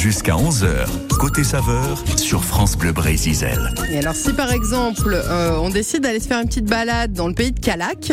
Jusqu'à 11h, côté saveur sur France Bleu Brésil. Et alors si par exemple euh, on décide d'aller se faire une petite balade dans le pays de Calac,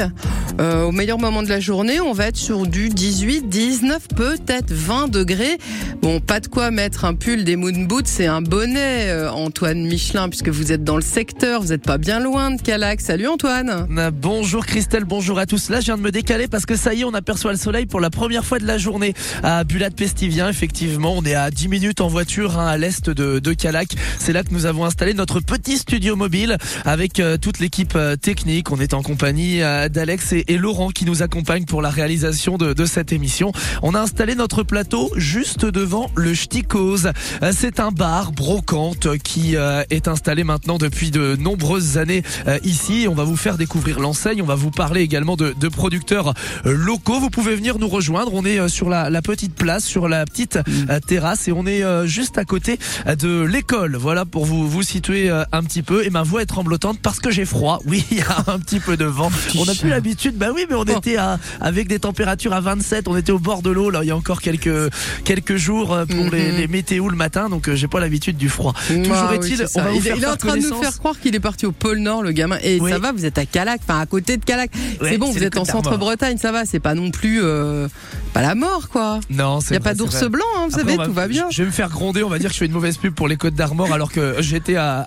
euh, au meilleur moment de la journée, on va être sur du 18, 19, peut-être 20 degrés. Bon, pas de quoi mettre un pull des moon boots et un bonnet, euh, Antoine Michelin, puisque vous êtes dans le secteur, vous n'êtes pas bien loin de Calac. Salut Antoine. Euh, Bonjour Christelle, bonjour à tous. Là, je viens de me décaler parce que ça y est, on aperçoit le soleil pour la première fois de la journée à Bulat Pestivien. Effectivement, on est à 10 minutes en voiture hein, à l'est de, de Calac. C'est là que nous avons installé notre petit studio mobile avec euh, toute l'équipe euh, technique. On est en compagnie euh, d'Alex et, et Laurent qui nous accompagnent pour la réalisation de, de cette émission. On a installé notre plateau juste devant le Ch'tikos. Euh, C'est un bar brocante qui est installé maintenant depuis de nombreuses années ici. On va vous faire découvrir l'enseigne. On va vous parler également de, de producteurs locaux. Vous pouvez venir nous rejoindre. On est sur la, la petite place, sur la petite euh, terrasse et on est euh, juste à côté euh, de l'école. Voilà pour vous vous situer euh, un petit peu. Et ma voix est tremblotante parce que j'ai froid. Oui, il y a un petit peu de vent. On n'a plus l'habitude. Bah oui, mais on Oh. était à, avec des températures à 27. On était au bord de l'eau. Là, il y a encore quelques quelques jours pour les, Mhm. les météos le matin. Donc j'ai pas l'habitude du froid. Toujours Ah oui, est-il, on ça. va vous il, faire il est en train de nous faire croire qu'il est parti au pôle Nord, le gamin. Et Oui. ça va, vous êtes à Calac, enfin à côté de Calac. Ouais, c'est bon, vous êtes en centre-Bretagne, ça va. C'est pas non plus euh, pas la mort, quoi. Non, Il c'est y a vrai, pas d'ours blanc, hein, vous Après, savez, va- tout va bien. Je vais me faire gronder, on va dire que je fais une mauvaise pub pour les Côtes d'Armor alors que j'étais à,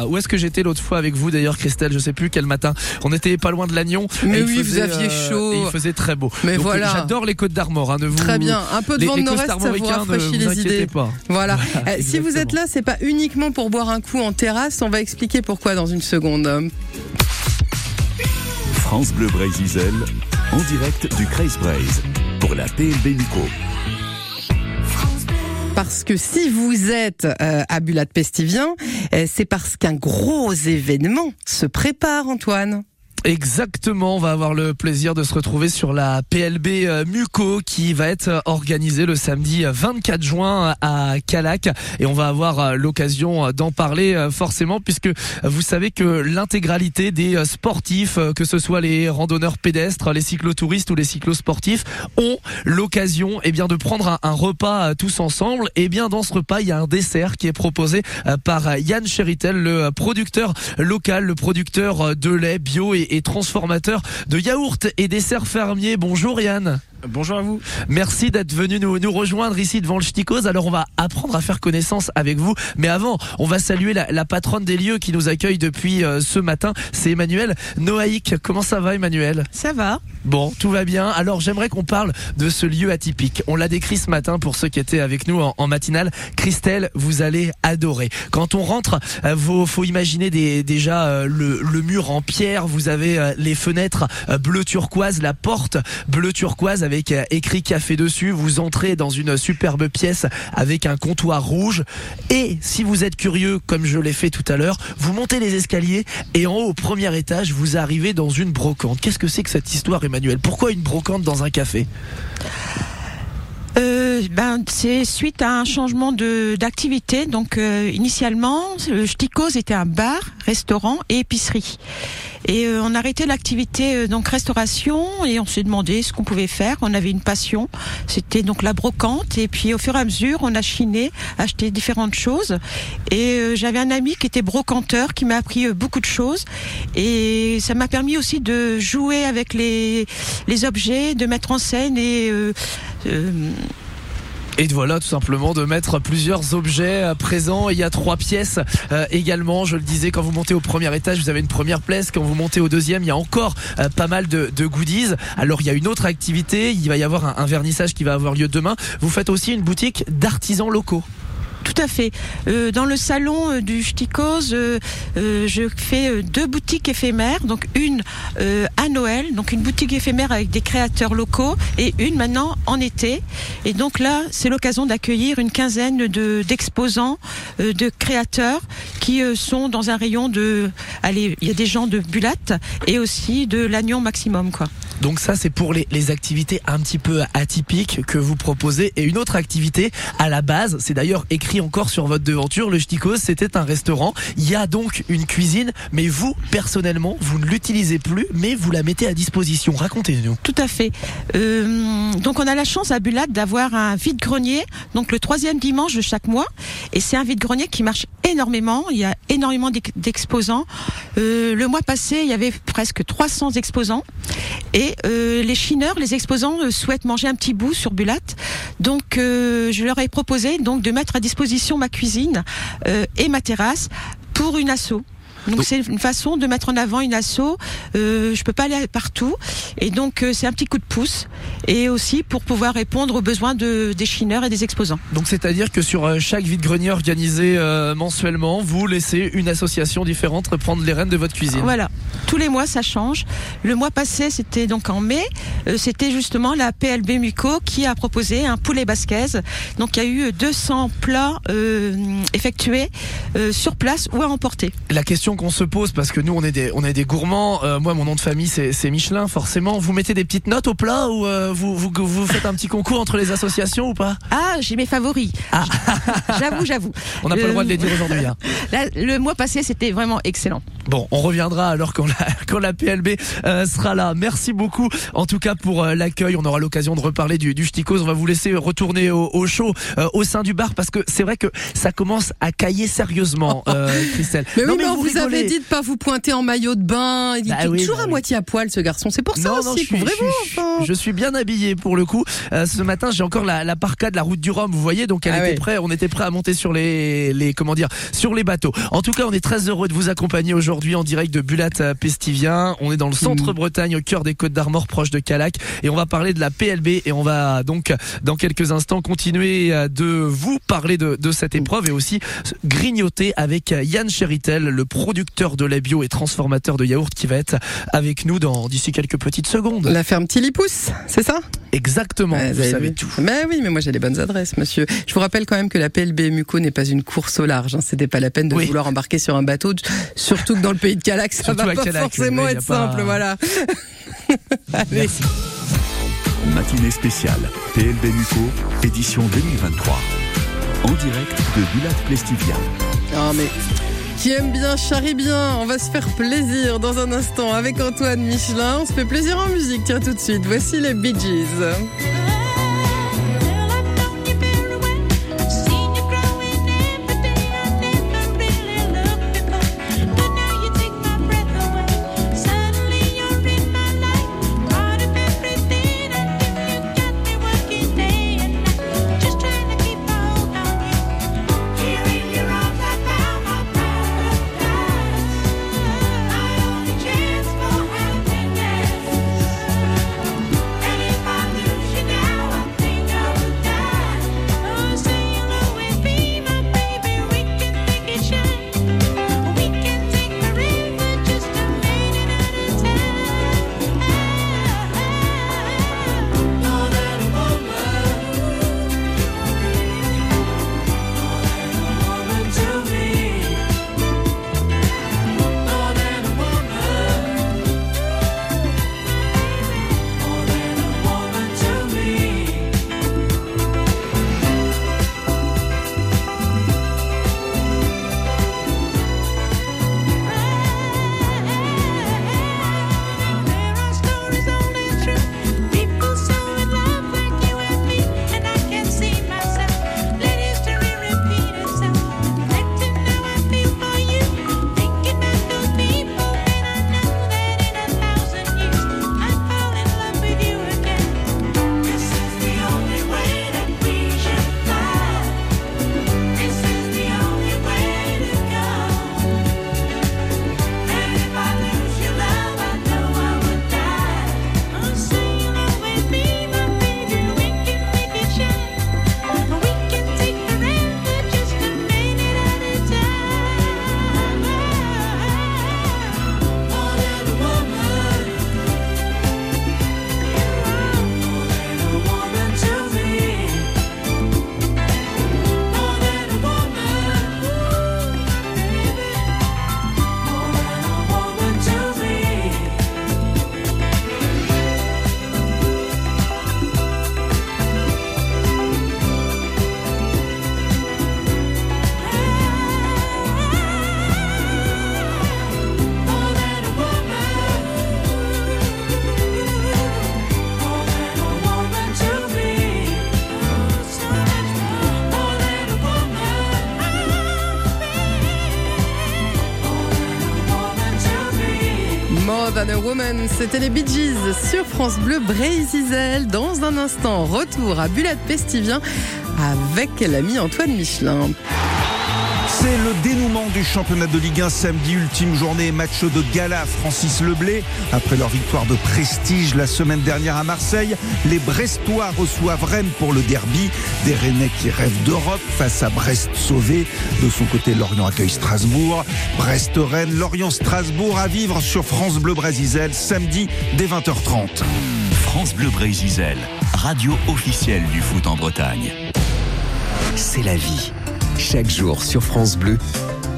à- où est-ce que j'étais l'autre fois avec vous d'ailleurs Christelle, je sais plus quel matin. On était pas loin de Lannion. Mais et il oui, vous aviez chaud. Et il faisait très beau. Mais Donc, voilà. J'adore les Côtes d'Armor, hein, ne vous Très bien. Un peu de vent de les nord-est, ça vous rafraîchit vous les inquiétez idées. pas. Voilà. Voilà, Euh, si vous êtes là, c'est pas uniquement pour boire un coup en terrasse. On va expliquer pourquoi dans une seconde. France Bleu Brésil, en direct du Kreis Braise la. Parce que si vous êtes euh, à Bulat Pestivien, euh, c'est parce qu'un gros événement se prépare, Antoine. Exactement, on va avoir le plaisir de se retrouver sur la PLB euh, Muco qui va être euh, organisée le samedi euh, 24 juin à Calac et on va avoir euh, l'occasion euh, d'en parler euh, forcément puisque euh, vous savez que l'intégralité des euh, sportifs, euh, que ce soit les randonneurs pédestres, les cyclotouristes ou les cyclosportifs, ont l'occasion eh bien de prendre un, repas euh, tous ensemble. Et bien dans ce repas, il y a un dessert qui est proposé euh, par euh, Yann Chéritel, le euh, producteur local, le producteur euh, de lait bio et, et transformateur de yaourts et desserts fermiers. Bonjour Yann. Bonjour à vous. Merci d'être venu nous, nous rejoindre ici devant le Ch'tikos. Alors on va apprendre à faire connaissance avec vous. Mais avant, on va saluer la, la patronne des lieux qui nous accueille depuis euh, ce matin. C'est Emmanuel Noaïk. Comment ça va Emmanuel? Ça va. Bon, tout va bien. Alors j'aimerais qu'on parle de ce lieu atypique. On l'a décrit ce matin pour ceux qui étaient avec nous en, en matinale. Christelle, vous allez adorer. Quand on rentre, euh, faut, faut imaginer des- déjà euh, le, le mur en pierre. Vous avez euh, les fenêtres euh, bleu turquoise, la porte bleu turquoise avec euh, écrit café dessus. Vous entrez dans une superbe pièce avec un comptoir rouge. Et si vous êtes curieux, comme je l'ai fait tout à l'heure, vous montez les escaliers et en haut, au premier étage, vous arrivez dans une brocante. Qu'est-ce que c'est que cette histoire, Emmanuel? Pourquoi une brocante dans un café? Euh, ben, c'est suite à un changement de d'activité. Donc, euh, initialement, le Ch'tikos était un bar, restaurant et épicerie. Et euh, on a arrêté l'activité euh, donc restauration et on s'est demandé ce qu'on pouvait faire. On avait une passion, c'était donc la brocante. Et puis au fur et à mesure, on a chiné, acheté différentes choses. Et euh, j'avais un ami qui était brocanteur, qui m'a appris euh, beaucoup de choses. Et ça m'a permis aussi de jouer avec les les objets, de mettre en scène et Et voilà, tout simplement, de mettre plusieurs objets euh, présents. Il y a trois pièces euh, également. Je le disais, quand vous montez au premier étage, vous avez une première place. Quand vous montez au deuxième, il y a encore euh, pas mal de, goodies. Alors, il y a une autre activité. Il va y avoir un vernissage qui va avoir lieu demain. Vous faites aussi une boutique d'artisans locaux. Tout à fait. Euh, dans le salon euh, du Ch'tikos, euh, je fais deux boutiques éphémères. Donc une à Noël, donc une boutique éphémère avec des créateurs locaux, et une maintenant en été. Et donc là, c'est l'occasion d'accueillir une quinzaine de d'exposants, de créateurs qui sont dans un rayon de. Allez, il y a des gens de Bulat et aussi de l'Agnon maximum, quoi. Donc ça, c'est pour les, les activités un petit peu atypiques que vous proposez. Et une autre activité, à la base, c'est d'ailleurs écrit encore sur votre devanture, le Ch'tikos, c'était un restaurant. Il y a donc une cuisine, mais vous, personnellement, vous ne l'utilisez plus, mais vous la mettez à disposition. Racontez-nous. Tout à fait. Euh, donc on a la chance à Bulat d'avoir un vide-grenier, donc le troisième dimanche de chaque mois. Et c'est un vide-grenier qui marche énormément. Il y a énormément d'ex- d'exposants. Euh, le mois passé, il y avait presque 300 exposants. Et euh, les chineurs, les exposants souhaitent manger un petit bout sur Bulat. Donc je leur ai proposé donc de mettre à disposition ma cuisine euh, et ma terrasse pour une asso. Donc c'est une façon de mettre en avant une asso. Euh, je peux pas aller partout et donc euh, c'est un petit coup de pouce et aussi pour pouvoir répondre aux besoins de, des chineurs et des exposants. Donc c'est-à-dire que sur euh, chaque vide-grenier organisé euh, mensuellement, vous laissez une association différente reprendre les rênes de votre cuisine. Voilà. Tous les mois ça change. Le mois passé c'était donc en mai. c'était justement la PLB Muco qui a proposé un poulet basquez. Donc il y a eu 200 plats effectués sur place ou à emporter. La question qu'on se pose, parce que nous on est des, on est des gourmands, euh, moi mon nom de famille c'est c'est Michelin forcément, vous mettez des petites notes au plat ou euh, vous, vous, vous faites un petit concours entre les associations ou pas? Ah, j'ai mes favoris. Ah. j'avoue, j'avoue. On n'a pas le droit de les dire aujourd'hui. hein. Le mois passé, c'était vraiment excellent. Bon, on reviendra alors quand la, quand la PLB euh, sera là. Merci beaucoup en tout cas pour euh, l'accueil. On aura l'occasion de reparler du, du. On va vous laisser retourner au, au show euh, au sein du bar parce que c'est vrai que ça commence à cailler sérieusement, euh, Christelle. Mais oui, Non, mais, on vous, rigolez. avait dit de pas vous pointer en maillot de bain. Il Bah est oui, toujours bah à oui. moitié à poil, ce garçon. C'est pour ça Non, non, aussi. je suis, je suis- enfin. je suis bien habillé pour le coup. Euh, ce matin, j'ai encore la, la parka de la route du Rhum, vous voyez, donc elle Ah était ouais. prêt, on était prêt à monter sur les, les, comment dire, sur les bateaux. En tout cas, on est très heureux de vous accompagner aujourd'hui en direct de Bulat Pestivien. On est dans le centre Mm. Bretagne, au cœur des Côtes d'Armor, proche de Calac, et on va parler de la PLB et on va donc dans quelques instants continuer euh, de vous parler de, de cette épreuve et aussi grignoter avec Yann Chéritel, le producteur de lait bio et transformateur de yaourt qui va être avec nous dans d'ici quelques petites secondes. La ferme Tilipousse, c'est ça? Exactement, vous avez savez tout. Mais oui, mais moi j'ai les bonnes adresses, monsieur. Je vous rappelle quand même que la PLB Muco n'est pas une course au large. Hein. C'était pas la peine de Oui. vouloir embarquer sur un bateau, surtout que dans le pays de Calac, ça Surtout va pas Calac, forcément être pas- simple, voilà. Allez. Merci. Matinée spéciale PLB Muco, édition 2023. En direct de Bulat Plestivia. Ah mais qui aime bien charrie bien, on va se faire plaisir dans un instant avec Antoine Michelin. On se fait plaisir en musique, tiens tout de suite. Voici les Bee Gees. C'était les Bee Gees sur France Bleu Brésil. Dans un instant, retour à Bulat Pestivien avec l'ami Antoine Michelin. C'est le dénouement du championnat de Ligue 1 samedi, ultime journée, match de gala Francis Leblé. Après leur victoire de prestige la semaine dernière à Marseille, les Brestois reçoivent Rennes pour le derby. Des Rennais qui rêvent d'Europe face à Brest sauvé. De son côté, Lorient accueille Strasbourg. Brest-Rennes, Lorient-Strasbourg à vivre sur France Bleu Brésil samedi dès 20h30. France Bleu Brésil, radio officielle du foot en Bretagne. C'est la vie. Chaque jour sur France Bleu,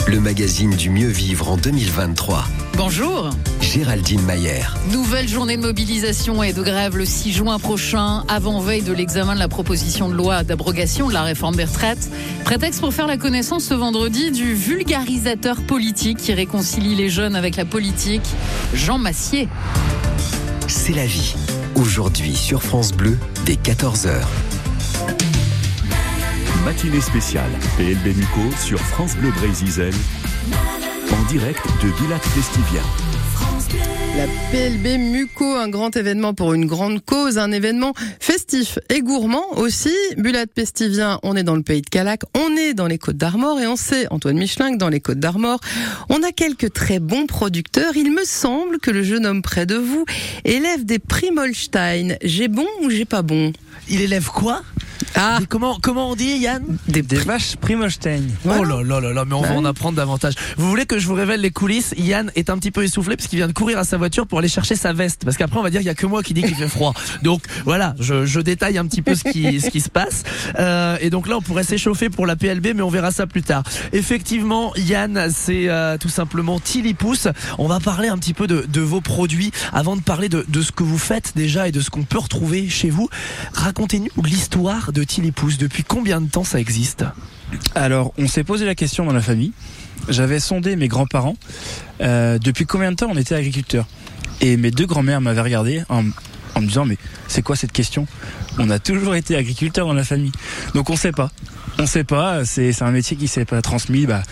le magazine du mieux vivre en 2023. Bonjour. Géraldine Mayer. Nouvelle journée de mobilisation et de grève le 6 juin prochain, avant-veille de l'examen de la proposition de loi d'abrogation de la réforme des retraites. Prétexte pour faire la connaissance ce vendredi du vulgarisateur politique qui réconcilie les jeunes avec la politique, Jean Massier. C'est la vie. Aujourd'hui sur France Bleu, dès 14h. Matinée spéciale PLB Muco sur France Bleu Brésil en direct de Bulat Festivia. La PLB Muco, un grand événement pour une grande cause, un événement festif et gourmand aussi. Bulat Pestivien, on est dans le pays de Calac, on est dans les Côtes d'Armor et on sait, Antoine Michelin, que dans les Côtes d'Armor, on a quelques très bons producteurs. Il me semble que le jeune homme près de vous élève des Primolstein. J'ai bon ou j'ai pas bon? Il élève quoi Ah, Et comment, comment on dit, Yann des, Des vaches Primolstein. Oh là là là là, mais on va en apprendre davantage. Vous voulez que je vous révèle les coulisses Yann est un petit peu essoufflé parce qu'il vient de courir à sa voiture pour aller chercher sa veste. Parce qu'après, on va dire qu'il y a que moi qui dit qu'il fait froid. Donc voilà, je, je détaille un petit peu ce qui, ce qui se passe. Euh, et donc là, on pourrait s'échauffer pour la PLB, mais on verra ça plus tard. Effectivement, Yann, c'est euh, tout simplement Tilly Pousse. On va parler un petit peu de, de vos produits avant de parler de, de ce que vous faites déjà et de ce qu'on peut retrouver chez vous. Racontez-nous l'histoire de Tilly Pousse. Depuis combien de temps ça existe? Alors, on s'est posé la question dans la famille. J'avais sondé mes grands-parents. euh, depuis combien de temps on était agriculteurs? Et mes deux grands-mères m'avaient regardé en, en me disant Mais c'est quoi cette question? On a toujours été agriculteurs dans la famille. Donc on sait pas. On sait pas. C'est un métier qui s'est pas transmis bah,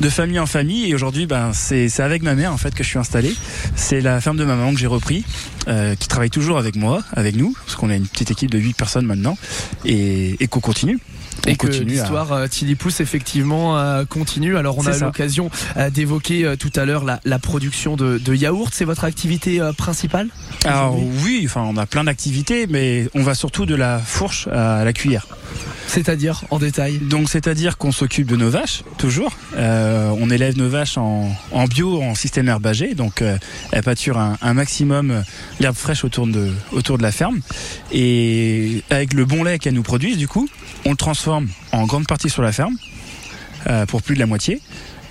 de famille en famille. Et aujourd'hui, bah, c'est c'est avec ma mère en fait que je suis installé. C'est la ferme de ma maman que j'ai repris, euh, qui travaille toujours avec moi, avec nous, parce qu'on a une petite équipe de 8 personnes maintenant, et, et qu'on continue. On et que continue à- l'histoire euh, Tilly Pousse effectivement euh, continue. Alors on a l'occasion euh, d'évoquer tout à l'heure la, la production de, de yaourt. C'est votre activité principale Alors oui, enfin on a plein d'activités, mais on va surtout de la fourche à la cuillère. C'est-à-dire en détail? Donc c'est-à-dire qu'on s'occupe de nos vaches, toujours. Euh, on élève nos vaches en, en bio, en système herbagé, donc euh, elles pâturent un, un maximum l'herbe fraîche autour de, autour de la ferme. Et avec le bon lait qu'elles nous produisent, du coup, on le transforme en grande partie sur la ferme, euh, pour plus de la moitié.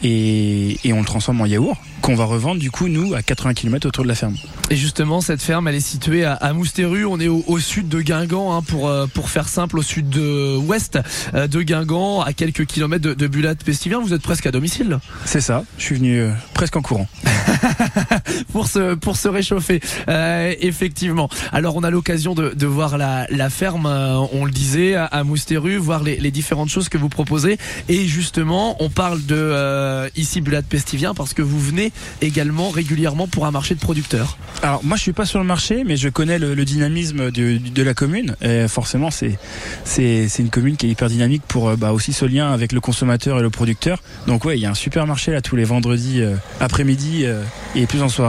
Et, et on le transforme en yaourt qu'on va revendre du coup nous à 80 km autour de la ferme. Et justement, cette ferme, elle est située à, à Mousteru. On est au, au sud de Guingamp, hein, pour euh, pour faire simple, au sud de ouest euh, de Guingamp, à quelques kilomètres de, de Bulat Pestivien. Vous êtes presque à domicile C'est ça, je suis venu euh, presque en courant. pour se pour se réchauffer. Euh, effectivement. Alors, on a l'occasion de, de voir la, la ferme. euh, on le disait à, à Mousteru, voir les, les différentes choses que vous proposez. Et justement, on parle de euh, ici Bulat Pestivien parce que vous venez également régulièrement pour un marché de producteurs. Alors moi je suis pas sur le marché, mais je connais le, le dynamisme de, de la commune. Et forcément c'est c'est c'est une commune qui est hyper dynamique pour euh, bah, aussi ce lien avec le consommateur et le producteur. Donc ouais, il y a un super marché là tous les vendredis euh, après-midi euh, et plus en soirée,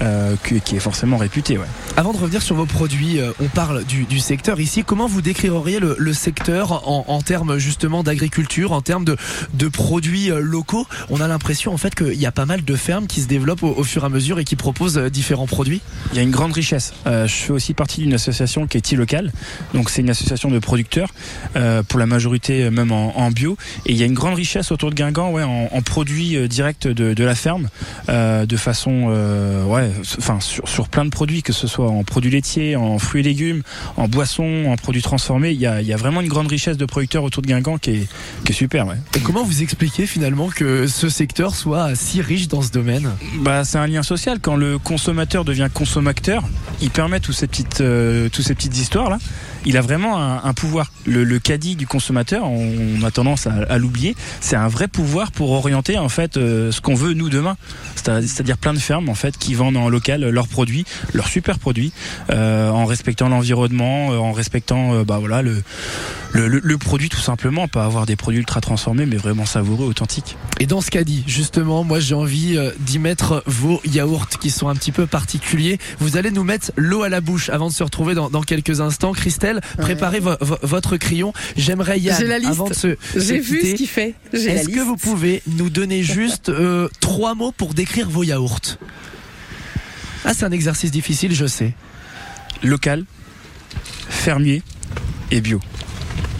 euh, qui est forcément réputé. Ouais. Avant de revenir sur vos produits, euh, on parle du, du secteur ici. Comment vous décririez le, le secteur en, en termes justement d'agriculture, en termes de, de produits euh, locaux? On a l'impression en fait qu'il y a pas mal de fermes qui se développent au, au fur et à mesure et qui proposent différents produits. Il y a une grande richesse. Euh, je fais aussi partie d'une association qui est T-Local. Donc c'est une association de producteurs, euh, pour la majorité même en, en bio. Et il y a une grande richesse autour de Guingamp ouais, en, en produits directs de, de la ferme, euh, de façon, euh, ouais, s- enfin sur, sur plein de produits, que ce soit en produits laitiers, en fruits et légumes, en boissons, en produits transformés. Il y a, il y a vraiment une grande richesse de producteurs autour de Guingamp qui est, qui est super. Ouais. Et comment vous expliquez finalement que ce secteur soit si riche dans ce domaine? Bah, c'est un lien social. Quand le consommateur devient consommateur, il permet toutes ces petites, euh, toutes ces petites histoires là. Il a vraiment un, pouvoir. Le, caddie du consommateur, on, a tendance à, l'oublier, c'est un vrai pouvoir pour orienter en fait euh, ce qu'on veut nous demain. C'est-à-dire plein de fermes en fait qui vendent en local leurs produits, leurs super produits, euh, en respectant l'environnement, en respectant bah voilà le produit tout simplement, pas avoir des produits ultra transformés, mais vraiment savoureux, authentiques. Et dans ce caddie, justement, moi j'ai envie euh, d'y mettre vos yaourts qui sont un petit peu particuliers. Vous allez nous mettre l'eau à la bouche avant de se retrouver dans, quelques instants. Christelle, préparez votre crayon. J'aimerais y aller avant de se. J'ai vu ce qu'il fait. Est-ce que vous pouvez nous donner juste euh, trois mots pour décrire vos yaourts? Ah, c'est un exercice difficile, je sais. Local, fermier et bio.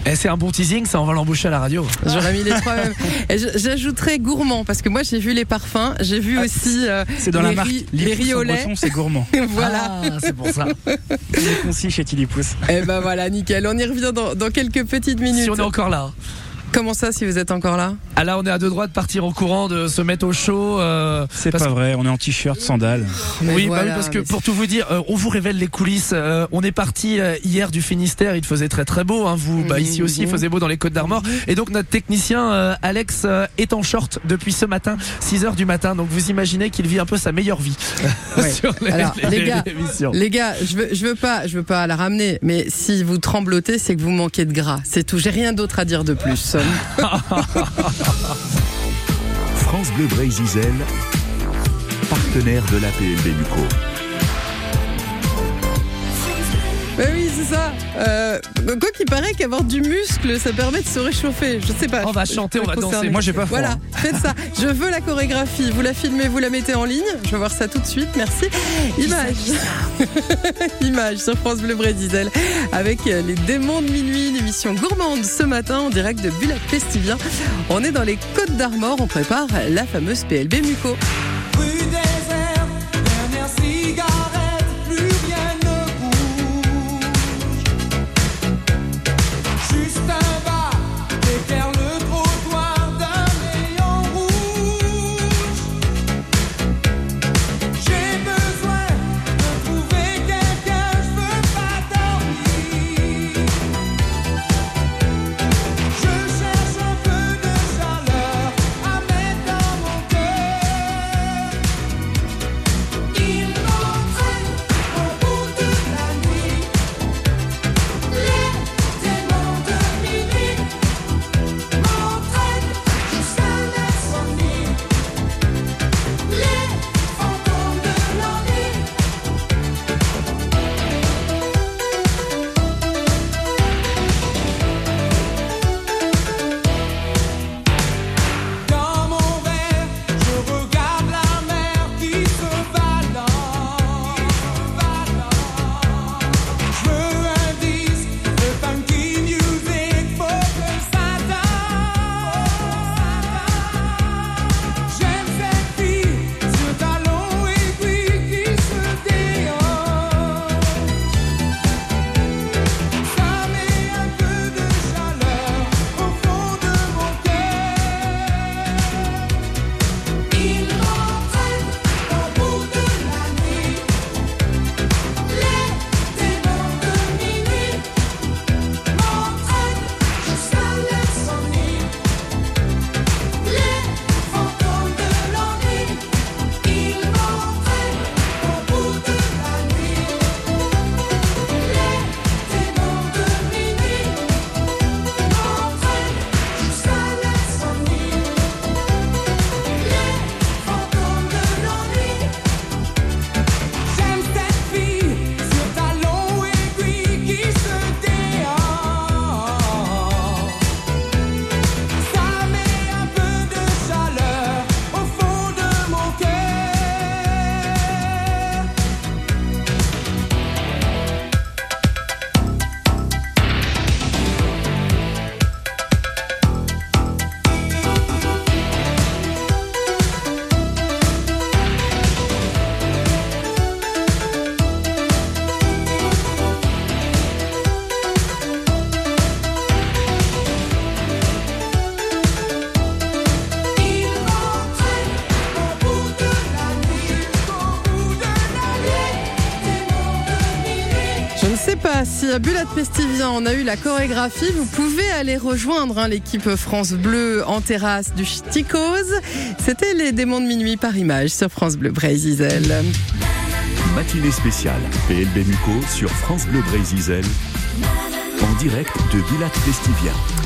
Et eh, c'est un bon teasing, ça on va l'embaucher à la radio. J'aurais mis les trois mêmes. J'ajouterais gourmand parce que moi j'ai vu les parfums, j'ai vu ah, aussi euh, c'est dans la marque les riz au lait. C'est gourmand. voilà. Ah, c'est pour ça. C'est concis chez. Et eh ben voilà, nickel. On y revient dans, dans quelques petites minutes. Si on est encore là. Comment ça, si vous êtes encore là? Ah là, on est à deux droits de partir en courant, de se mettre au chaud. Euh, c'est pas vrai, on est en t-shirt, sandales. oui, bah oui, parce que pour tout vous dire, euh, on vous révèle les coulisses. Euh, on est parti hier du Finistère, il faisait très très beau. Hein, vous, bah, ici aussi, il faisait beau dans les Côtes d'Armor. Et donc notre technicien Alex est en short depuis ce matin, 6 h du matin. Donc vous imaginez qu'il vit un peu sa meilleure vie. sur les, Alors, les, gars, les gars, je veux, je veux pas, je veux pas la ramener, mais si vous tremblotez, c'est que vous manquez de gras. C'est tout. J'ai rien d'autre à dire de plus. France Bleu Zizel, partenaire de l'APLB Muco. Oui, c'est ça. Euh, quoi qu'il paraît qu'avoir du muscle, ça permet de se réchauffer. Je sais pas. On va chanter, on va danser. Moi, j'ai pas froid. Voilà, faites ça. Je veux la chorégraphie. Vous la filmez, vous la mettez en ligne. Je vais voir ça tout de suite. Merci. Image. Image sur France Bleu Brésil avec les démons de minuit, une émission gourmande ce matin en direct de Bulat Festivien. On est dans les Côtes d'Armor. On prépare la fameuse PLB Muco. À Bulat Pestivien on a eu la chorégraphie, vous pouvez aller rejoindre hein, l'équipe France Bleu en terrasse du Ch'tikose. C'était les démons de minuit par image sur France Bleu Brésil. Matinée spéciale PLB Muco sur France Bleu Brésil en direct de Bulat Pestivien.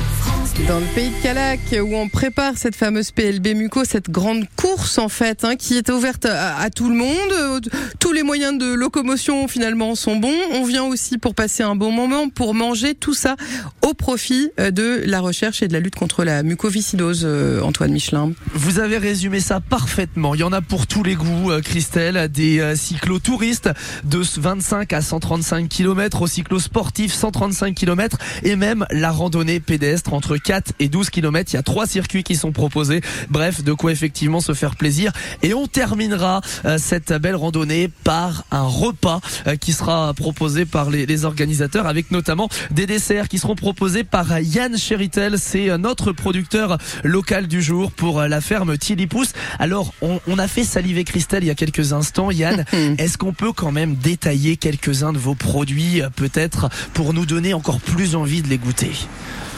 Dans le pays de Calac, où on prépare cette fameuse PLB Muco, cette grande course en fait, hein, qui est ouverte à, tout le monde. Tous les moyens de locomotion finalement sont bons. On vient aussi pour passer un bon moment, pour manger tout ça au profit euh, de la recherche et de la lutte contre la mucoviscidose. Euh, Antoine Michelin. Vous avez résumé ça parfaitement. Il y en a pour tous les goûts, euh, Christelle. Des cyclotouristes de 25 à 135 km, au cyclosportif 135 km et même la randonnée pédestre entre 4 et 12 km. Il y a trois circuits qui sont proposés. Bref, de quoi effectivement se faire plaisir. Et on terminera euh, cette belle randonnée par un repas euh, qui sera proposé par les, organisateurs avec notamment des desserts qui seront proposés par Yann Chéritel. C'est euh, notre producteur local du jour pour la ferme Tilipous. Alors, on, on a fait saliver Christelle il y a quelques instants. Yann, est-ce qu'on peut quand même détailler quelques-uns de vos produits peut-être pour nous donner encore plus envie de les goûter?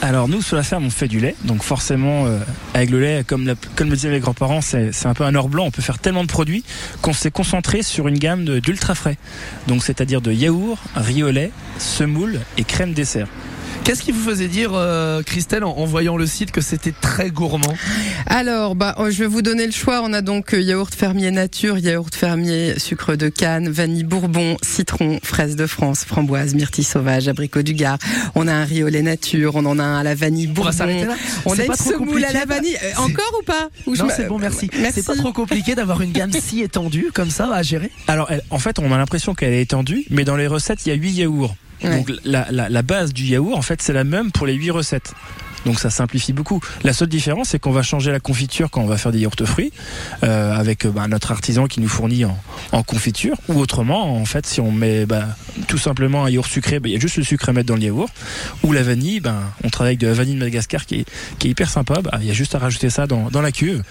Alors nous sur la ferme on fait du lait, donc forcément euh, avec le lait, comme, le disaient les grands-parents, c'est un peu un or blanc, on peut faire tellement de produits qu'on s'est concentré sur une gamme d'ultra frais, donc c'est-à-dire de yaourt, riz au lait, semoule et crème dessert. Qu'est-ce qui vous faisait dire, euh, Christelle, en, voyant le site, que c'était très gourmand Alors, bah, oh, je vais vous donner le choix. On a donc euh, yaourt fermier nature, yaourt fermier sucre de canne, vanille bourbon, citron, fraise de France, framboise, myrtille sauvage, abricot du Gard. On a un riz au lait nature, on en a un à la vanille bourbon. On, a une semoule à la vanille. Euh, encore ou pas Non, c'est bon, merci. C'est pas trop compliqué d'avoir une gamme si étendue comme ça à gérer Alors, en fait, on a l'impression qu'elle est étendue, mais dans les recettes, il y a 8 yaourts. Donc la, la, la, base du yaourt, en fait, c'est la même pour les huit recettes. Donc ça simplifie beaucoup. La seule différence, c'est qu'on va changer la confiture quand on va faire des yaourts fruits, euh, avec bah, notre artisan qui nous fournit en, en, confiture. Ou autrement, en fait, si on met bah, tout simplement un yaourt sucré, bah, il y a juste le sucre à mettre dans le yaourt. Ou la vanille, ben, on travaille avec de la vanille de Madagascar qui est, qui est hyper sympa. Il y a juste à rajouter ça dans, dans la cuve.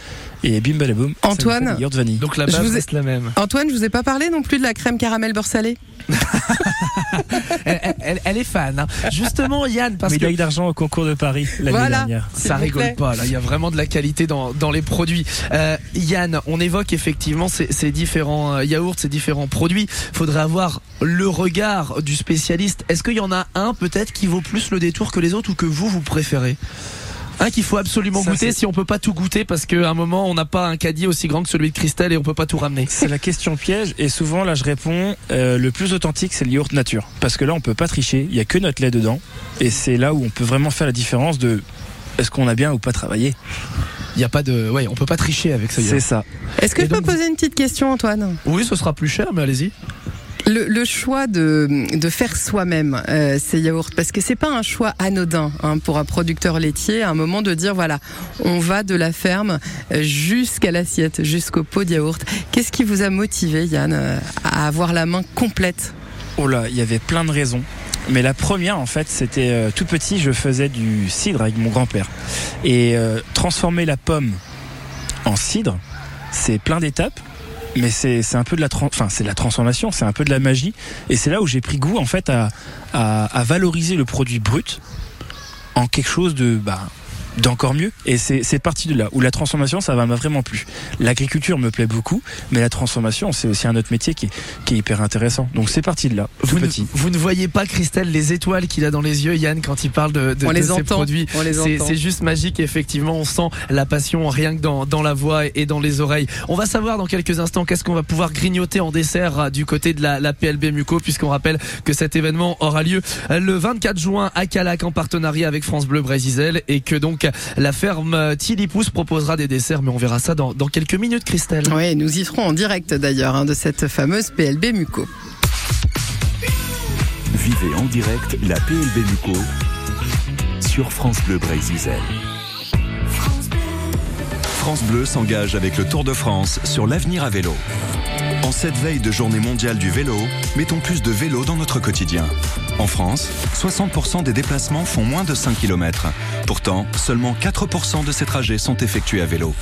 Et bim balaboum. Antoine, yaourt vanille. Donc la base reste la même. Antoine, je vous ai pas parlé non plus de la crème caramel beurre salé elle, elle, est fan. Hein. Justement, Yann, parce Médaille d'argent au concours de Paris l'année dernière. Ça rigole pas. Là, il y a vraiment de la qualité dans, dans les produits. Euh, Yann, on évoque effectivement ces, ces différents euh, yaourts, ces différents produits. Faudrait avoir le regard du spécialiste. Est-ce qu'il y en a un peut-être qui vaut plus le détour que les autres ou que vous vous préférez? Un qu'il faut absolument goûter si on peut pas tout goûter parce qu'à un moment on n'a pas un caddie aussi grand que celui de Christelle et on peut pas tout ramener. C'est la question piège et souvent là je réponds euh, le plus authentique c'est le yaourt nature parce que là on peut pas tricher, il y a que notre lait dedans et c'est là où on peut vraiment faire la différence de est-ce qu'on a bien ou pas travaillé. Il y a pas de ouais, on peut pas tricher avec ce yaourt. C'est ça. Est-ce que je peux poser une petite question Antoine? Oui, ce sera plus cher mais allez-y. Le, choix de, faire soi-même euh, ces yaourts, parce que c'est pas un choix anodin hein, pour un producteur laitier, à un moment de dire voilà, on va de la ferme jusqu'à l'assiette, jusqu'au pot de yaourt. Qu'est-ce qui vous a motivé, Yann, euh, à avoir la main complète? Oh là, il y avait plein de raisons. Mais la première, en fait, c'était euh, tout petit, je faisais du cidre avec mon grand-père. Et transformer la pomme en cidre, c'est plein d'étapes mais c'est un peu de la enfin c'est la transformation, c'est un peu de la magie. Et c'est là où j'ai pris goût en fait à, à, à, valoriser le produit brut en quelque chose de bah d'encore mieux. Et c'est parti de là où la transformation, ça m'a vraiment plu. L'agriculture me plaît beaucoup, mais la transformation, c'est aussi un autre métier qui est, qui est hyper intéressant. Donc c'est parti de là. Vous, petit. Ne, vous ne voyez pas, Christelle, les étoiles qu'il a dans les yeux, Yann, quand il parle de, de, on de les ces entend. produits? C'est juste magique. Effectivement, on sent la passion rien que dans, dans la voix et dans les oreilles. On va savoir dans quelques instants qu'est-ce qu'on va pouvoir grignoter en dessert euh, du côté de la, la PLB Muco, puisqu'on rappelle que cet événement aura lieu euh, le 24 juin à Calac en partenariat avec France Bleu Brésil et que donc la ferme Tilly Pousse proposera des desserts, mais on verra ça dans, dans quelques minutes, Christelle. Oui, nous y serons en direct d'ailleurs hein, de cette fameuse PLB Muco. Vivez en direct la PLB Muco sur France Bleu Brésil. France Bleu s'engage avec le Tour de France sur l'avenir à vélo. En cette veille de journée mondiale du vélo, mettons plus de vélo dans notre quotidien. En France, 60% des déplacements font moins de 5 km. Pourtant, seulement 4% de ces trajets sont effectués à vélo.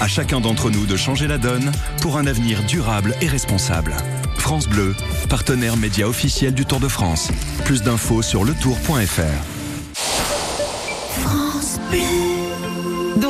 À chacun d'entre nous de changer la donne pour un avenir durable et responsable. France Bleu, partenaire média officiel du Tour de France. Plus d'infos sur letour.fr.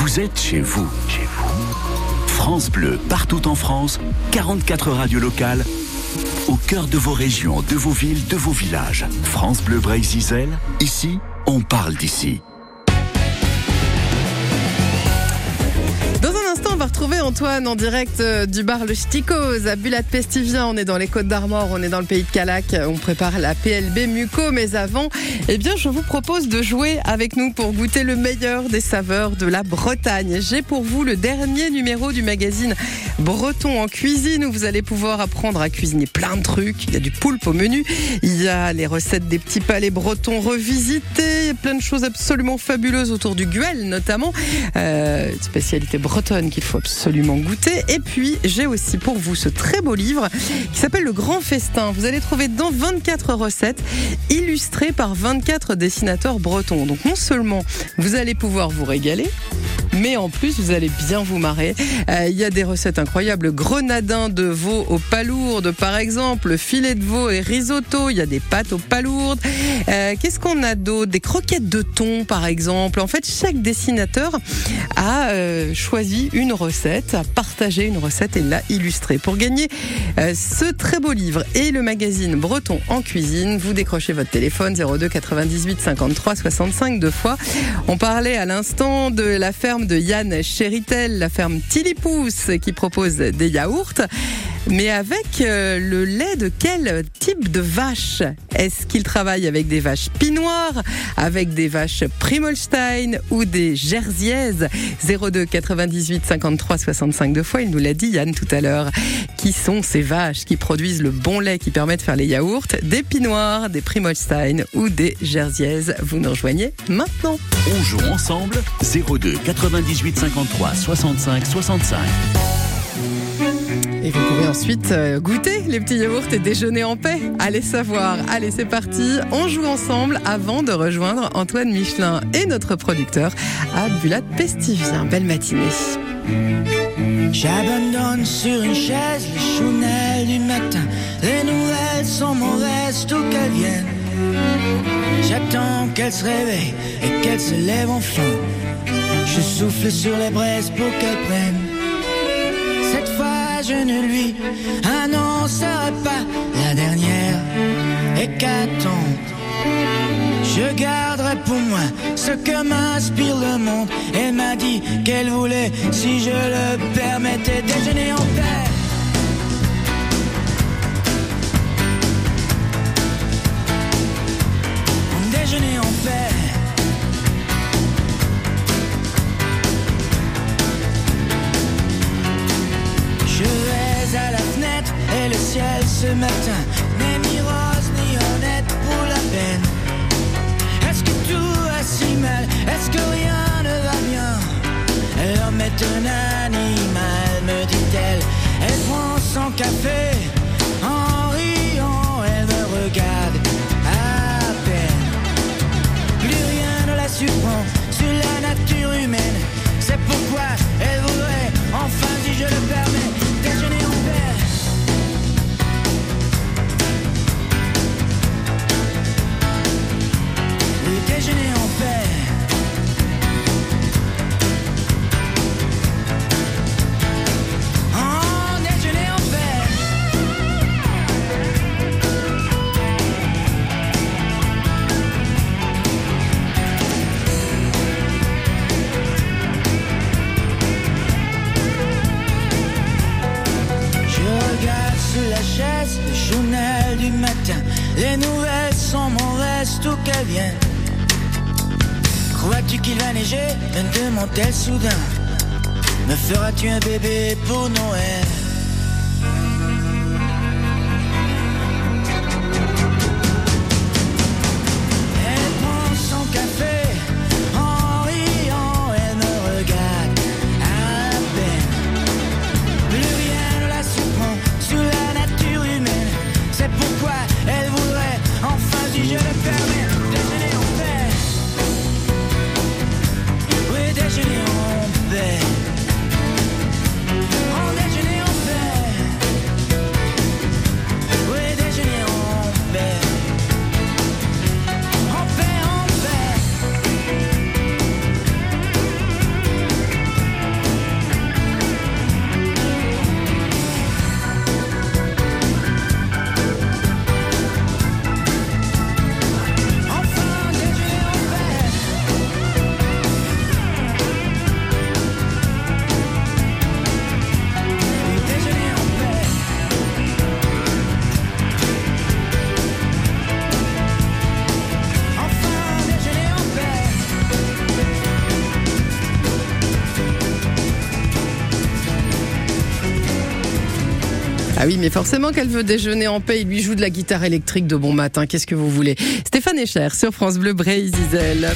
Vous êtes chez vous. Chez vous. France Bleu, partout en France, 44 radios locales, au cœur de vos régions, de vos villes, de vos villages. France Bleu Brésil, ici, on parle d'ici. Dans un instant, on va retrouver Antoine en direct euh, du bar Le Sticos à Bulat Pestivien. On est dans les Côtes d'Armor, on est dans le pays de Calac. On prépare la PLB Muco. Mais avant, eh bien, je vous propose de jouer avec nous pour goûter le meilleur des saveurs de la Bretagne. J'ai pour vous le dernier numéro du magazine Breton en cuisine où vous allez pouvoir apprendre à cuisiner plein de trucs. Il y a du poulpe au menu. Il y a les recettes des petits palais bretons revisités. Plein de choses absolument fabuleuses autour du guel, notamment. Euh, une spécialité bretonne qu'il faut absolument goûter. Et puis, j'ai aussi pour vous ce très beau livre qui s'appelle Le Grand Festin. Vous allez trouver dans 24 recettes illustrées par 24 dessinateurs bretons. Donc, non seulement vous allez pouvoir vous régaler, mais en plus vous allez bien vous marrer. Euh, Il y a des recettes incroyables, grenadin de veau aux palourdes par exemple, filet de veau et risotto, il y a des pâtes aux palourdes. Euh, Qu'est-ce qu'on a d'autre? Des croquettes de thon par exemple. En fait, chaque dessinateur a euh, choisi une recette, a partagé une recette et l'a illustrée. Pour gagner ce très beau livre et le magazine Breton en cuisine, vous décrochez votre téléphone 02 98 53 65 deux fois. On parlait à l'instant de la ferme de Yann Chéritel, la ferme Tilipous, qui propose des yaourts. Mais avec euh, le lait de quel type de vache Est-ce qu'il travaille avec des vaches pinoires, avec des vaches Primolstein ou des Jersiaises 02 98 53 65 deux fois, il nous l'a dit Yann tout à l'heure. Qui sont ces vaches qui produisent le bon lait qui permet de faire les yaourts? Des pinoires, des Primolstein ou des Jersiaises Vous nous rejoignez maintenant. On joue ensemble 02 98 53 65 65. Et vous pourrez ensuite euh, goûter les petits yaourts et déjeuner en paix. Allez savoir. Allez, c'est parti. On joue ensemble avant de rejoindre Antoine Michelin et notre producteur à Bulat Pestivien. Belle matinée. J'abandonne sur une chaise les chounelles du matin. Les nouvelles sont mauvaises, tout qu'elles viennent. J'attends qu'elle se réveille et qu'elle se lève enfin. Je souffle sur les braises pour qu'elle prenne. Je ne lui annoncerai pas la dernière hécatombe. Je garderai pour moi ce que m'inspire le monde. Elle m'a dit qu'elle voulait, si je le permettais, déjeuner en paix. Ciel ce matin n'est ni rose ni honnête pour la peine. Est-ce que tout va si mal? Est-ce que rien ne va bien? L'homme est un animal, me dit-elle. Elle prend son café Forcément qu'elle veut déjeuner en paix. Il lui joue de la guitare électrique de bon matin. Qu'est-ce que vous voulez? Stéphane Echer sur France Bleu Bray Zizel.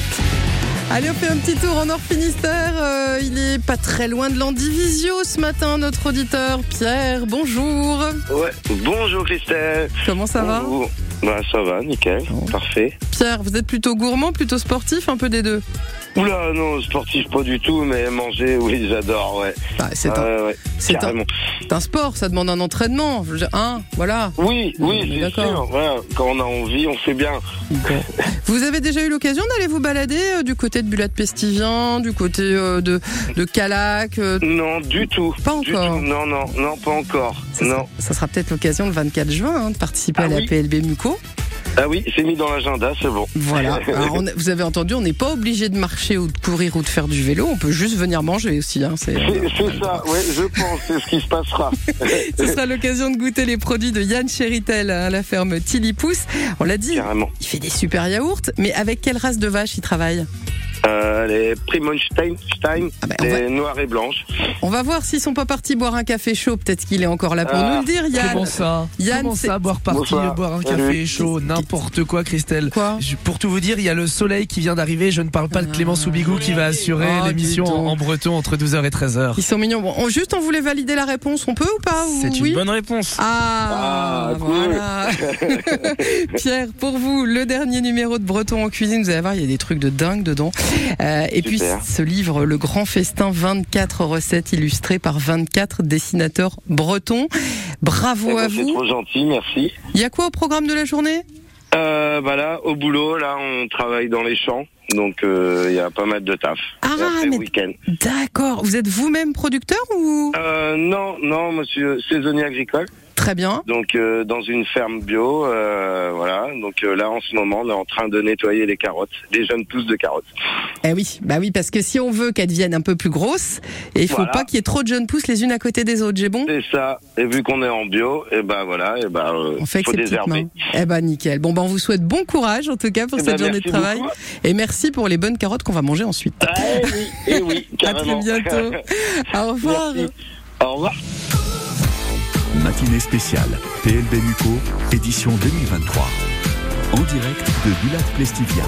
Allez, on fait un petit tour en Nord Finistère. Euh, il est pas très loin de l'Andivisio ce matin, notre auditeur Pierre. Bonjour. Ouais, bonjour Christelle. Comment ça va? Bonjour. Bah ça va, nickel, parfait. Pierre, vous êtes plutôt gourmand, plutôt sportif, un peu des deux? Oula, non, sportif pas du tout, mais manger, oui, j'adore, ouais. Bah, c'est Ouais, un, ouais, c'est un- carrément. c'est un sport, ça demande un entraînement. Hein, voilà. Oui, oui, c'est d'accord. sûr. voilà, quand on a envie, on fait bien. Vous avez déjà eu l'occasion d'aller vous balader euh, du côté de Bulat-Pestivien, du côté euh, de, de Calac euh, Non, du tout. Pas Du encore. tout. Non, non, non, pas encore. Ça, non. ça sera peut-être l'occasion le 24 juin hein, de participer Ah à la oui. PLB Muco. Ah oui, c'est mis dans l'agenda, c'est bon. Voilà. Alors, on a- vous avez entendu, on n'est pas obligé de marcher ou de courir ou de faire du vélo. On peut juste venir manger aussi. Hein, c'est, c'est ça, ouais, je pense, c'est ce qui se passera. Ce sera l'occasion de goûter les produits de Yann Chéritel à la ferme Tilipous. On l'a dit, Carrément. il fait des super yaourts, mais avec quelle race de vache il travaille? Euh, les Primonstein, Stein, Ah ben, on les noires et blanches. On va voir s'ils sont pas partis boire un café chaud. Peut-être qu'il est encore là pour Ah. nous le dire, Yann. Comment ça Yann, Comment c'est- ça Boire parti, Bonsoir. boire un Salut. café chaud, n'importe quoi, Christelle. Quoi Je- Pour tout vous dire, il y a le soleil qui vient d'arriver. Je ne parle pas de Clément Soubigou qui va assurer Oh, l'émission en, en breton entre 12h et 13h. Ils sont mignons. Bon, on, juste, on voulait valider la réponse. On peut ou pas C'est une bonne réponse. Ah, Ah, cool. voilà. Pierre, pour vous, le dernier numéro de Breton en cuisine, vous allez voir, il y a des trucs de dingue dedans. Euh, et puis ce livre, Le Grand Festin, 24 recettes illustrées par 24 dessinateurs bretons. Bravo Eh ben, à c'est vous. trop gentil, merci. Il y a quoi au programme de la journée? Euh, bah là, au boulot, là, on travaille dans les champs, donc euh, il y a pas mal de taf. Ah, mais- week-end. D'accord. Vous êtes vous-même producteur ou? Euh, non, non, monsieur saisonnier agricole. Très bien. Donc euh, dans une ferme bio, euh, voilà. Donc euh, là, en ce moment, on est en train de nettoyer les carottes, les jeunes pousses de carottes. Eh oui, bah oui, parce que si on veut qu'elles deviennent un peu plus grosses, et il faut Voilà. pas qu'il y ait trop de jeunes pousses les unes à côté des autres, j'ai bon? C'est ça. Et vu qu'on est en bio, et ben voilà, et ben euh, On fait faut désherber. Eh ben nickel. Bon ben on vous souhaite bon courage en tout cas pour Eh cette ben, journée de travail. beaucoup. Et merci pour les bonnes carottes qu'on va manger ensuite. Ah, eh oui, eh oui, À très bientôt. Au revoir. Merci. Au revoir. Matinée spéciale PLB Muco, édition 2023. En direct de Bulat Plestivia.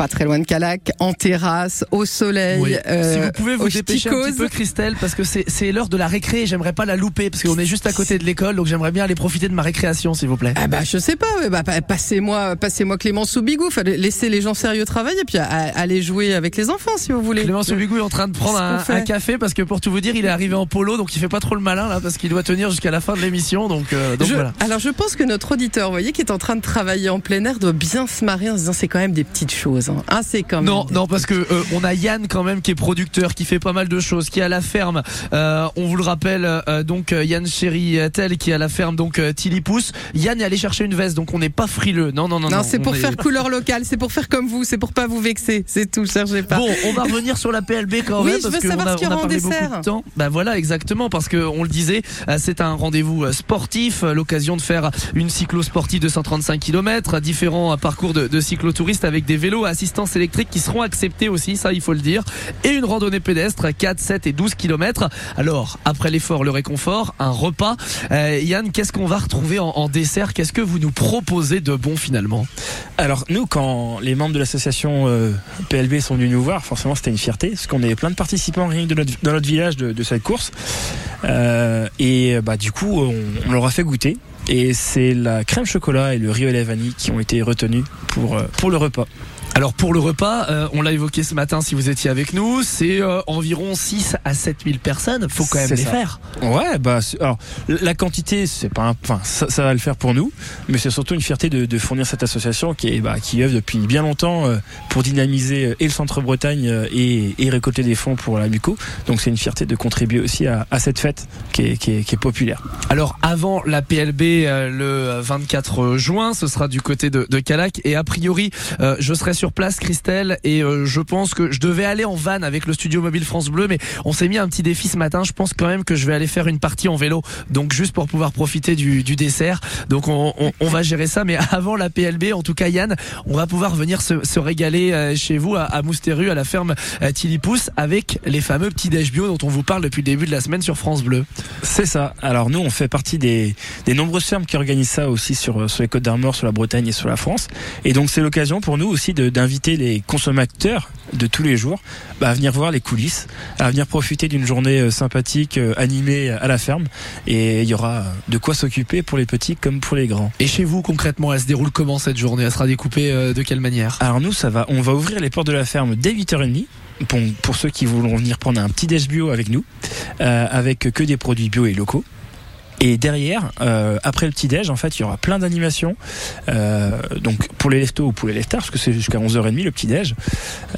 Pas très loin de Calac, en terrasse, au soleil. Oui. euh, si vous pouvez vous dépêcher un petit peu, Christelle, parce que c'est l'heure de la récré. et J'aimerais pas la louper parce qu'on est juste à côté de l'école, donc j'aimerais bien aller profiter de ma récréation, s'il vous plaît. Ah bah je sais pas, ouais, bah, pa- passez-moi, passez-moi Clément Soubigou, laisser les gens sérieux travailler, puis à- à- aller jouer avec les enfants si vous voulez. Clément Soubigou est en train de prendre un, café parce que pour tout vous dire, il est arrivé en polo, donc il fait pas trop le malin là parce qu'il doit tenir jusqu'à la fin de l'émission, donc, euh, donc Je- voilà. Alors je pense que notre auditeur, vous voyez, qui est en train de travailler en plein air, doit bien se marrer en se disant c'est quand même des petites choses. Quand même. Non, non, parce que euh, on a Yann quand même qui est producteur, qui fait pas mal de choses, qui est à la ferme. Euh, on vous le rappelle, euh, donc euh, Yann Chéri Tel qui est à la ferme, donc euh, Tilly Pousse. Yann est allé chercher une veste, donc on n'est pas frileux. Non, non, non, Non, non. c'est pour est- faire couleur locale, c'est pour faire comme vous, c'est pour pas vous vexer, c'est tout, cherchez pas. Bon, on va revenir sur la PLB quand Oui, même je parce veux qu'on savoir a, ce qu'il y aura en dessert. de. Bah voilà, exactement, parce que on le disait, euh, c'est un rendez-vous sportif, l'occasion de faire une cyclo sportive de 135 km, différents parcours de, de cyclotouristes avec des vélos à assistance électrique qui seront acceptés aussi, ça il faut le dire, et une randonnée pédestre 4, 7 et 12 km. Alors, après l'effort, le réconfort, un repas. Euh, Yann, qu'est-ce qu'on va retrouver en, dessert? Qu'est-ce que vous nous proposez de bon finalement? Alors nous, quand les membres de l'association euh, PLB sont venus nous voir, forcément c'était une fierté, parce qu'on est plein de participants rien de notre, dans notre village de, cette course. Euh, et bah du coup, on, leur a fait goûter. Et c'est la crème chocolat et le riz à la vanille qui ont été retenus pour, euh, pour le repas. Alors pour le repas, euh, on l'a évoqué ce matin si vous étiez avec nous, c'est euh, environ 6 à 7 000 personnes, faut quand même les ça. faire. Ouais, bah alors la quantité, c'est pas, un- enfin ça, ça va le faire pour nous, mais c'est surtout une fierté de, de fournir cette association qui est, bah, qui œuvre depuis bien longtemps euh, pour dynamiser euh, et le Centre Bretagne euh, et, et récolter des fonds pour la Muco. Donc c'est une fierté de contribuer aussi à, à cette fête qui est, qui est, qui est populaire. Alors avant la PLB euh, le 24 juin, ce sera du côté de, de Calac et a priori euh, je serai sur place Christelle et euh, je pense que je devais aller en van avec le studio mobile France Bleu mais on s'est mis un petit défi ce matin, je pense quand même que je vais aller faire une partie en vélo donc juste pour pouvoir profiter du, dessert donc on, va gérer ça mais avant la PLB en tout cas Yann on va pouvoir venir se, régaler euh, chez vous à, à à la ferme euh, Tilipousse avec les fameux petits déj bio dont on vous parle depuis le début de la semaine sur France Bleu. C'est ça. Alors nous, on fait partie des, nombreuses fermes qui organisent ça aussi sur les Côtes d'Armor, sur la Bretagne et sur la France. Et donc c'est l'occasion pour nous aussi de- d'inviter les consommateurs de tous les jours bah, à venir voir les coulisses, à venir profiter d'une journée euh, sympathique, euh, animée à la ferme. Et il y aura de quoi s'occuper pour les petits comme pour les grands. Et chez vous, concrètement, elle se déroule comment cette journée? Elle sera découpée euh, de quelle manière? Alors nous, ça va, on va ouvrir les portes de la ferme dès 8h30 pour, pour ceux qui voudront venir prendre un petit déj bio avec nous, euh, avec que des produits bio et locaux. Et derrière, euh, après le petit déj, en fait, il y aura plein d'animations. Euh, donc pour les leftos ou pour les leftards, parce que c'est jusqu'à 11h30 le petit déj.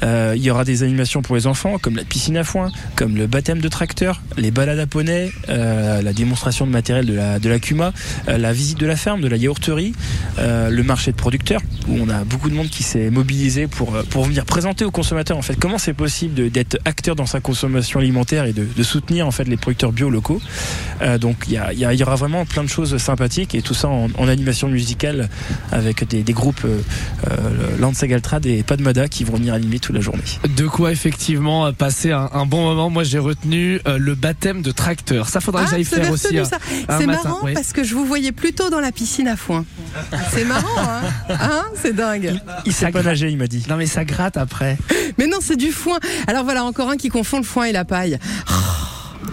Euh, il y aura des animations pour les enfants, comme la piscine à foin, comme le baptême de tracteur, les balades à poney, euh, la démonstration de matériel de la de la Cuma, euh, la visite de la ferme, de la yaourterie, euh, le marché de producteurs, où on a beaucoup de monde qui s'est mobilisé pour pour venir présenter aux consommateurs en fait comment c'est possible d'être acteur dans sa consommation alimentaire et de, de soutenir en fait les producteurs bio locaux. Donc il y, a- y a- il y aura vraiment plein de choses sympathiques et tout ça en, en animation musicale avec des, des groupes euh, euh, Lance Galtrad et Padmada qui vont venir animer toute la journée. De quoi effectivement passer un, un bon moment. Moi, j'ai retenu euh, le baptême de tracteur. Ça faudra que j'aille vous avez faire aussi. un C'est marrant parce que je vous voyais plutôt dans la piscine à foin. C'est marrant, hein, Hein C'est dingue. Il sait pas nager, il m'a dit. Non, mais ça gratte après. Mais non, c'est du foin. Alors voilà, encore un qui confond le foin et la paille.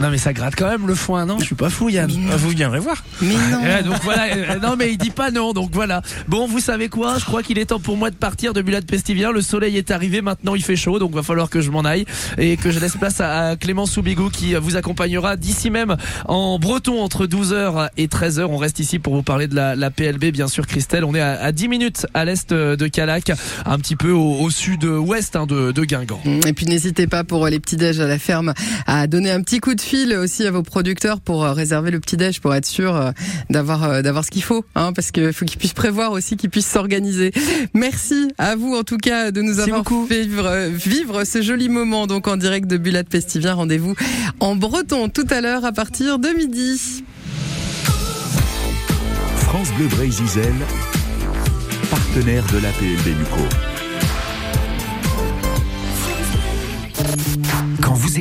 Non, mais ça gratte quand même le foin, non? Je suis pas fou, Yann. Ah, Vous viendrez voir. Mais non. Ouais, donc voilà, euh, non mais il dit pas non, donc voilà. Bon, vous savez quoi? Je crois qu'il est temps pour moi de partir de Bulat Pestivien. Le soleil est arrivé, maintenant il fait chaud, donc va falloir que je m'en aille et que je laisse place à, à Clément Soubigou qui vous accompagnera d'ici même en breton entre 12h et 13h. On reste ici pour vous parler de la, la PLB, bien sûr, Christelle. On est à, à 10 minutes à l'est de Calac, un petit peu au, au sud-ouest hein, de, de Guingamp. Et puis n'hésitez pas pour les petits déj à la ferme à donner un petit coup de fil aussi à vos producteurs pour euh, réserver le petit déj pour être sûr euh, d'avoir euh, d'avoir ce qu'il faut hein, parce qu'il faut qu'ils puissent prévoir aussi qu'ils puissent s'organiser. Merci à vous en tout cas de nous Merci avoir beaucoup. fait vivre, vivre ce joli moment donc en direct de Bulat Pestivien. Rendez-vous en breton tout à l'heure à partir de midi. France Bleu Brésil, partenaire de l'APLB Muco. Quand vous écoutez